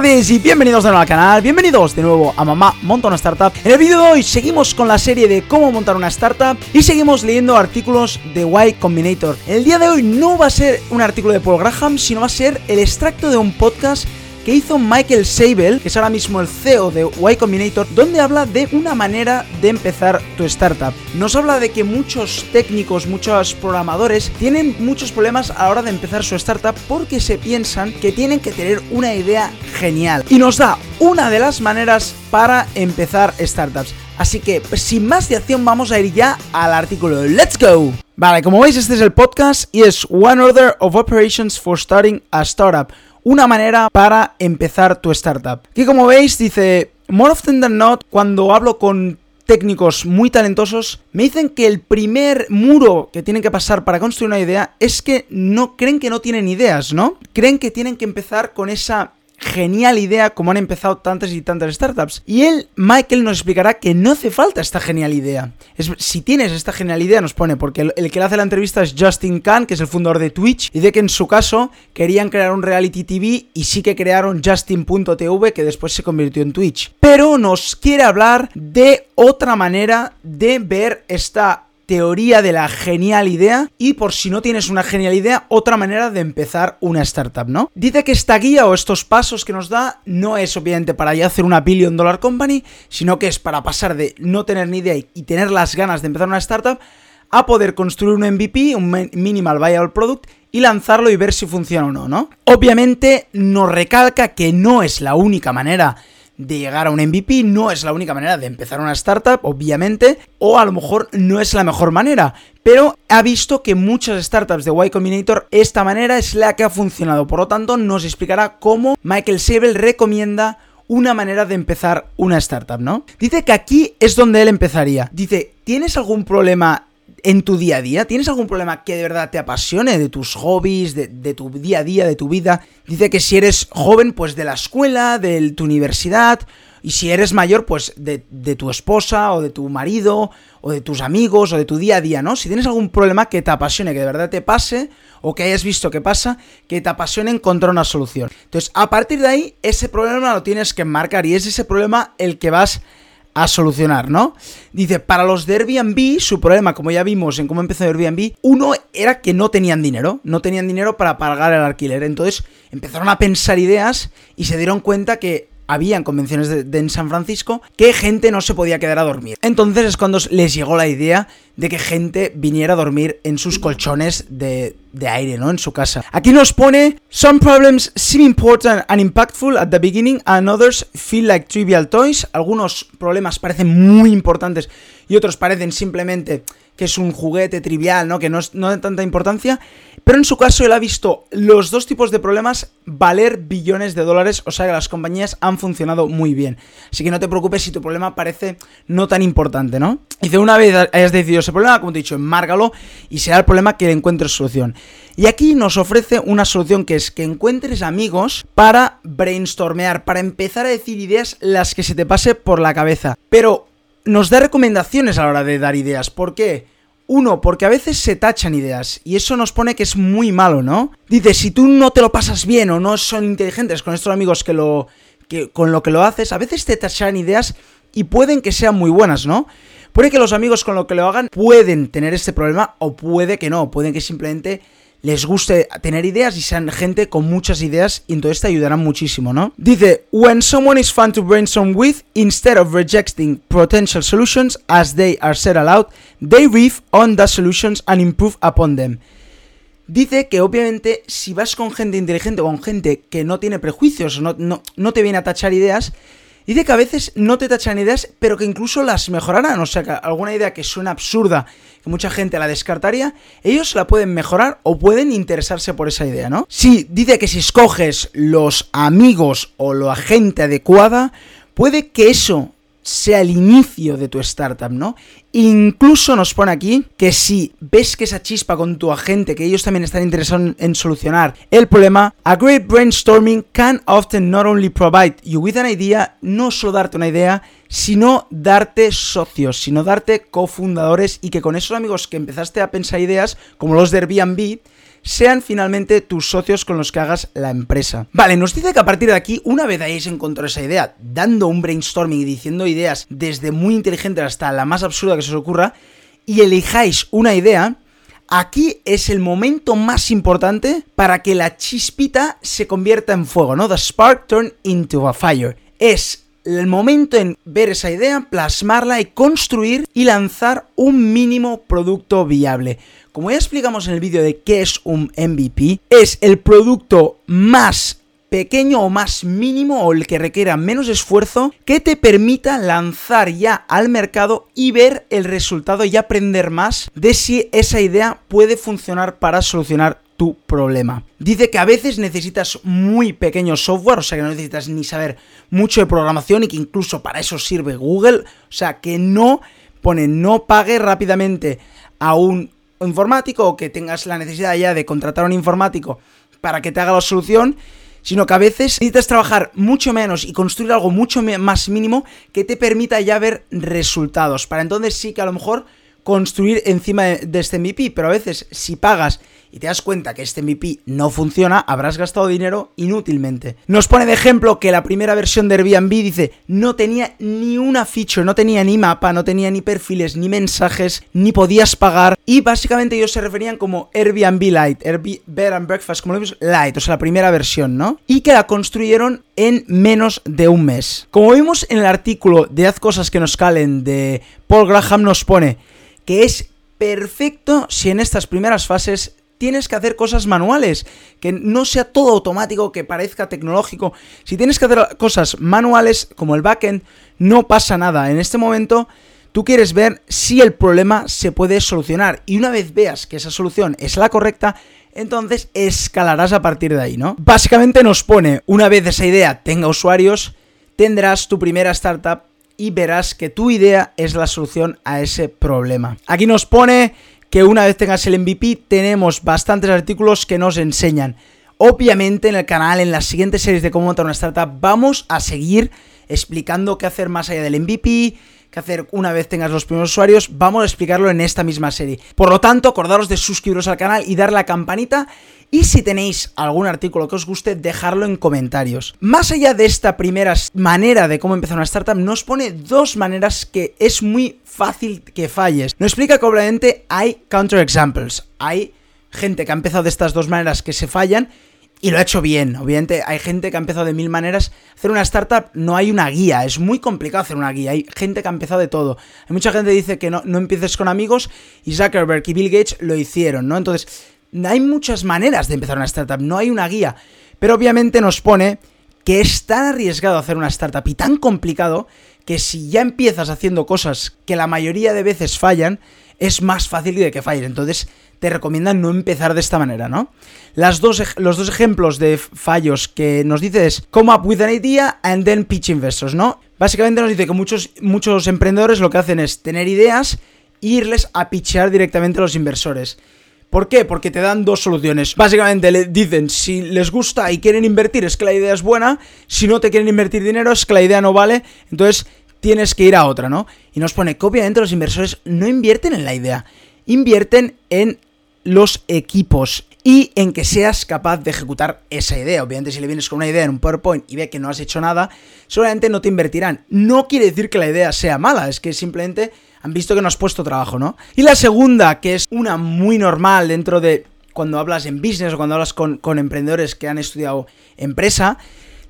tardes y bienvenidos de nuevo al canal, bienvenidos de nuevo a Mamá Monta una Startup. En el vídeo de hoy seguimos con la serie de cómo montar una startup y seguimos leyendo artículos de Y Combinator. El día de hoy no va a ser un artículo de Paul Graham, sino va a ser el extracto de un podcast que hizo Michael Sabel, que es ahora mismo el CEO de Y Combinator, donde habla de una manera de empezar tu startup. Nos habla de que muchos técnicos, muchos programadores tienen muchos problemas a la hora de empezar su startup porque se piensan que tienen que tener una idea genial. Y nos da una de las maneras para empezar startups. Así que, sin más dilación, vamos a ir ya al artículo. ¡Let's go! Vale, como veis, este es el podcast y es One Order of Operations for Starting a Startup una manera para empezar tu startup. Aquí como veis dice, more often than not, cuando hablo con técnicos muy talentosos, me dicen que el primer muro que tienen que pasar para construir una idea es que no creen que no tienen ideas, ¿no? Creen que tienen que empezar con esa genial idea como han empezado tantas y tantas startups. Y él, Michael, nos explicará que no hace falta esta genial idea. Es, si tienes esta genial idea, nos pone, porque el, que le hace la entrevista es Justin Khan, que es el fundador de Twitch, y de que en su caso querían crear un reality TV y sí que crearon Justin.tv, que después se convirtió en Twitch. Pero nos quiere hablar de otra manera de ver esta teoría de la genial idea y por si no tienes una genial idea, otra manera de empezar una startup, ¿no? Dice que esta guía o estos pasos que nos da no es obviamente para ya hacer una billion dollar company, sino que es para pasar de no tener ni idea y tener las ganas de empezar una startup a poder construir un MVP, un minimal viable product y lanzarlo y ver si funciona o no, ¿no? Obviamente nos recalca que no es la única manera de llegar a un MVP, no es la única manera de empezar una startup, obviamente, o a lo mejor no es la mejor manera, pero ha visto que muchas startups de Y Combinator esta manera es la que ha funcionado, por lo tanto nos explicará cómo Michael Sebel recomienda una manera de empezar una startup, ¿no? Dice que aquí es donde él empezaría. Dice, ¿tienes algún problema en tu día a día? ¿Tienes algún problema que de verdad te apasione de tus hobbies, de, tu día a día, de tu vida? Dice que si eres joven, pues de la escuela, de tu universidad, y si eres mayor, pues de, de, tu esposa o de tu marido o de tus amigos o de tu día a día, ¿no? Si tienes algún problema que te apasione, que de verdad te pase o que hayas visto que pasa, que te apasione encontrar una solución. Entonces, a partir de ahí, ese problema lo tienes que marcar y es ese problema el que vas a solucionar, ¿no? Dice, para los de Airbnb, su problema, como ya vimos en cómo empezó Airbnb, uno era que no tenían dinero, no tenían dinero para pagar el alquiler. Entonces empezaron a pensar ideas y se dieron cuenta que habían convenciones de, en San Francisco que gente no se podía quedar a dormir. Entonces es cuando les llegó la idea de que gente viniera a dormir en sus colchones de, de aire, ¿no? En su casa. Aquí nos pone, some problems seem important and impactful at the beginning and others feel like trivial toys. Algunos problemas parecen muy importantes y otros parecen simplemente que es un juguete trivial, ¿no? Que no, es, no de tanta importancia. Pero en su caso él ha visto los dos tipos de problemas valer billones de dólares, o sea que las compañías han funcionado muy bien. Así que no te preocupes si tu problema parece no tan importante, ¿no? Dice, una vez hayas decidido ese problema, como te he dicho, enmárgalo y será el problema que le encuentres solución. Y aquí nos ofrece una solución que es que encuentres amigos para brainstormear, para empezar a decir ideas las que se te pase por la cabeza. Pero nos da recomendaciones a la hora de dar ideas. ¿Por qué? Uno, porque a veces se tachan ideas y eso nos pone que es muy malo, ¿no? Dice, si tú no te lo pasas bien o no son inteligentes con estos amigos que lo que con lo que lo haces, a veces te tachan ideas y pueden que sean muy buenas, ¿no? Puede que los amigos con lo que lo hagan pueden tener este problema o puede que no, pueden que simplemente les guste tener ideas y sean gente con muchas ideas y entonces te ayudarán muchísimo, ¿no? Dice, when someone is fun to brainstorm with, instead of rejecting potential solutions as they are said aloud, they riff on the solutions and improve upon them. Dice que obviamente si vas con gente inteligente o con gente que no tiene prejuicios, no, no, no te viene a tachar ideas, Dice que a veces no te tachan ideas, pero que incluso las mejorarán. O sea, que alguna idea que suena absurda, que mucha gente la descartaría, ellos la pueden mejorar o pueden interesarse por esa idea, ¿no? Sí, dice que si escoges los amigos o la gente adecuada, puede que eso sea el inicio de tu startup, ¿no? Incluso nos pone aquí que si ves que esa chispa con tu agente, que ellos también están interesados en solucionar el problema, a great brainstorming can often not only provide you with an idea, no solo darte una idea, sino darte socios, sino darte cofundadores y que con esos amigos que empezaste a pensar ideas, como los de Airbnb, sean finalmente tus socios con los que hagas la empresa. Vale, nos dice que a partir de aquí, una vez hayáis encontrado esa idea, dando un brainstorming y diciendo ideas desde muy inteligentes hasta la más absurda que se os ocurra, y elijáis una idea, aquí es el momento más importante para que la chispita se convierta en fuego, ¿no? The spark turn into a fire. Es el momento en ver esa idea, plasmarla y construir y lanzar un mínimo producto viable. Como ya explicamos en el vídeo de qué es un MVP, es el producto más pequeño o más mínimo o el que requiera menos esfuerzo que te permita lanzar ya al mercado y ver el resultado y aprender más de si esa idea puede funcionar para solucionar tu problema. Dice que a veces necesitas muy pequeño software, o sea que no necesitas ni saber mucho de programación y que incluso para eso sirve Google, o sea que no pone no pague rápidamente a un informático o que tengas la necesidad ya de contratar a un informático para que te haga la solución, sino que a veces necesitas trabajar mucho menos y construir algo mucho más mínimo que te permita ya ver resultados. Para entonces sí que a lo mejor construir encima de este MVP, pero a veces si pagas y te das cuenta que este MVP no funciona, habrás gastado dinero inútilmente. Nos pone de ejemplo que la primera versión de Airbnb dice no tenía ni una feature, no tenía ni mapa, no tenía ni perfiles, ni mensajes, ni podías pagar. Y básicamente ellos se referían como Airbnb Lite, Airbnb Bed and Breakfast, como lo vimos, Lite, o sea, la primera versión, ¿no? Y que la construyeron en menos de un mes. Como vimos en el artículo de Haz cosas que nos calen de Paul Graham, nos pone que es perfecto si en estas primeras fases tienes que hacer cosas manuales, que no sea todo automático, que parezca tecnológico. Si tienes que hacer cosas manuales como el backend, no pasa nada. En este momento tú quieres ver si el problema se puede solucionar y una vez veas que esa solución es la correcta, entonces escalarás a partir de ahí, ¿no? Básicamente nos pone, una vez esa idea tenga usuarios, tendrás tu primera startup y verás que tu idea es la solución a ese problema. Aquí nos pone que una vez tengas el MVP tenemos bastantes artículos que nos enseñan. Obviamente en el canal, en las siguientes series de cómo montar una startup, vamos a seguir explicando qué hacer más allá del MVP, qué hacer una vez tengas los primeros usuarios, vamos a explicarlo en esta misma serie. Por lo tanto, acordaros de suscribiros al canal y dar la campanita y si tenéis algún artículo que os guste, dejarlo en comentarios. Más allá de esta primera manera de cómo empezar una startup, nos pone dos maneras que es muy fácil que falles. Nos explica que obviamente hay counterexamples. Hay gente que ha empezado de estas dos maneras que se fallan y lo ha hecho bien. Obviamente hay gente que ha empezado de mil maneras. Hacer una startup no hay una guía, es muy complicado hacer una guía. Hay gente que ha empezado de todo. Hay mucha gente que dice que no, no empieces con amigos y Zuckerberg y Bill Gates lo hicieron, ¿no? Entonces hay muchas maneras de empezar una startup, no hay una guía. Pero obviamente nos pone que es tan arriesgado hacer una startup y tan complicado que si ya empiezas haciendo cosas que la mayoría de veces fallan, es más fácil de que falles. Entonces te recomiendan no empezar de esta manera, ¿no? Las dos, los dos ejemplos de fallos que nos dice es come up with an idea and then pitch investors, ¿no? Básicamente nos dice que muchos, muchos emprendedores lo que hacen es tener ideas e irles a pitchear directamente a los inversores. ¿Por qué? Porque te dan dos soluciones. Básicamente le dicen, si les gusta y quieren invertir es que la idea es buena, si no te quieren invertir dinero es que la idea no vale, entonces tienes que ir a otra, ¿no? Y nos pone que obviamente los inversores no invierten en la idea, invierten en los equipos y en que seas capaz de ejecutar esa idea. Obviamente, si le vienes con una idea en un PowerPoint y ve que no has hecho nada, seguramente no te invertirán. No quiere decir que la idea sea mala, es que simplemente han visto que no has puesto trabajo, ¿no? Y la segunda, que es una muy normal dentro de cuando hablas en business o cuando hablas con, emprendedores que han estudiado empresa,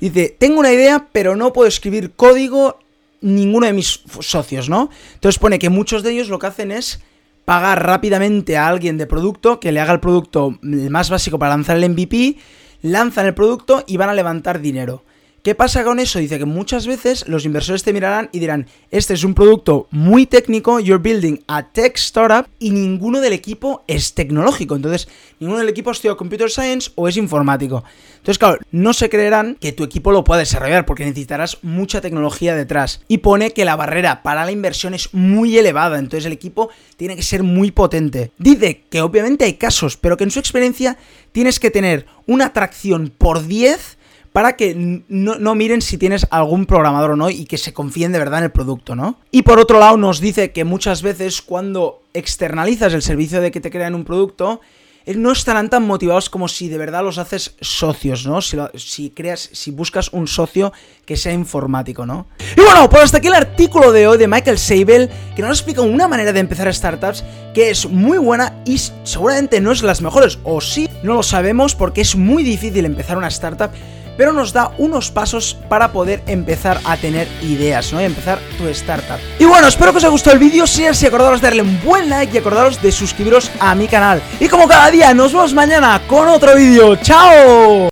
dice, tengo una idea, pero no puedo escribir código ninguno de mis socios, ¿no? Entonces pone que muchos de ellos lo que hacen es pagar rápidamente a alguien de producto que le haga el producto más básico para lanzar el MVP, lanzan el producto y van a levantar dinero. ¿Qué pasa con eso? Dice que muchas veces los inversores te mirarán y dirán, este es un producto muy técnico, you're building a tech startup y ninguno del equipo es tecnológico. Entonces, ninguno del equipo ha estudiado computer science o es informático. Entonces, claro, no se creerán que tu equipo lo pueda desarrollar porque necesitarás mucha tecnología detrás. Y pone que la barrera para la inversión es muy elevada, entonces el equipo tiene que ser muy potente. Dice que obviamente hay casos, pero que en su experiencia tienes que tener una atracción por 10 para que no, miren si tienes algún programador o no y que se confíen de verdad en el producto, ¿no? Y por otro lado nos dice que muchas veces cuando externalizas el servicio de que te crean un producto, no estarán tan motivados como si de verdad los haces socios, ¿no? Si, si creas, si buscas un socio que sea informático, ¿no? Y bueno, pues hasta aquí el artículo de hoy de Michael Seibel, que nos explica una manera de empezar startups que es muy buena y seguramente no es las mejores, o sí, no lo sabemos porque es muy difícil empezar una startup pero nos da unos pasos para poder empezar a tener ideas, ¿no? Y empezar tu startup. Y bueno, espero que os haya gustado el vídeo, si es así, acordaros de darle un buen like y acordaros de suscribiros a mi canal. Y como cada día, nos vemos mañana con otro vídeo. ¡Chao!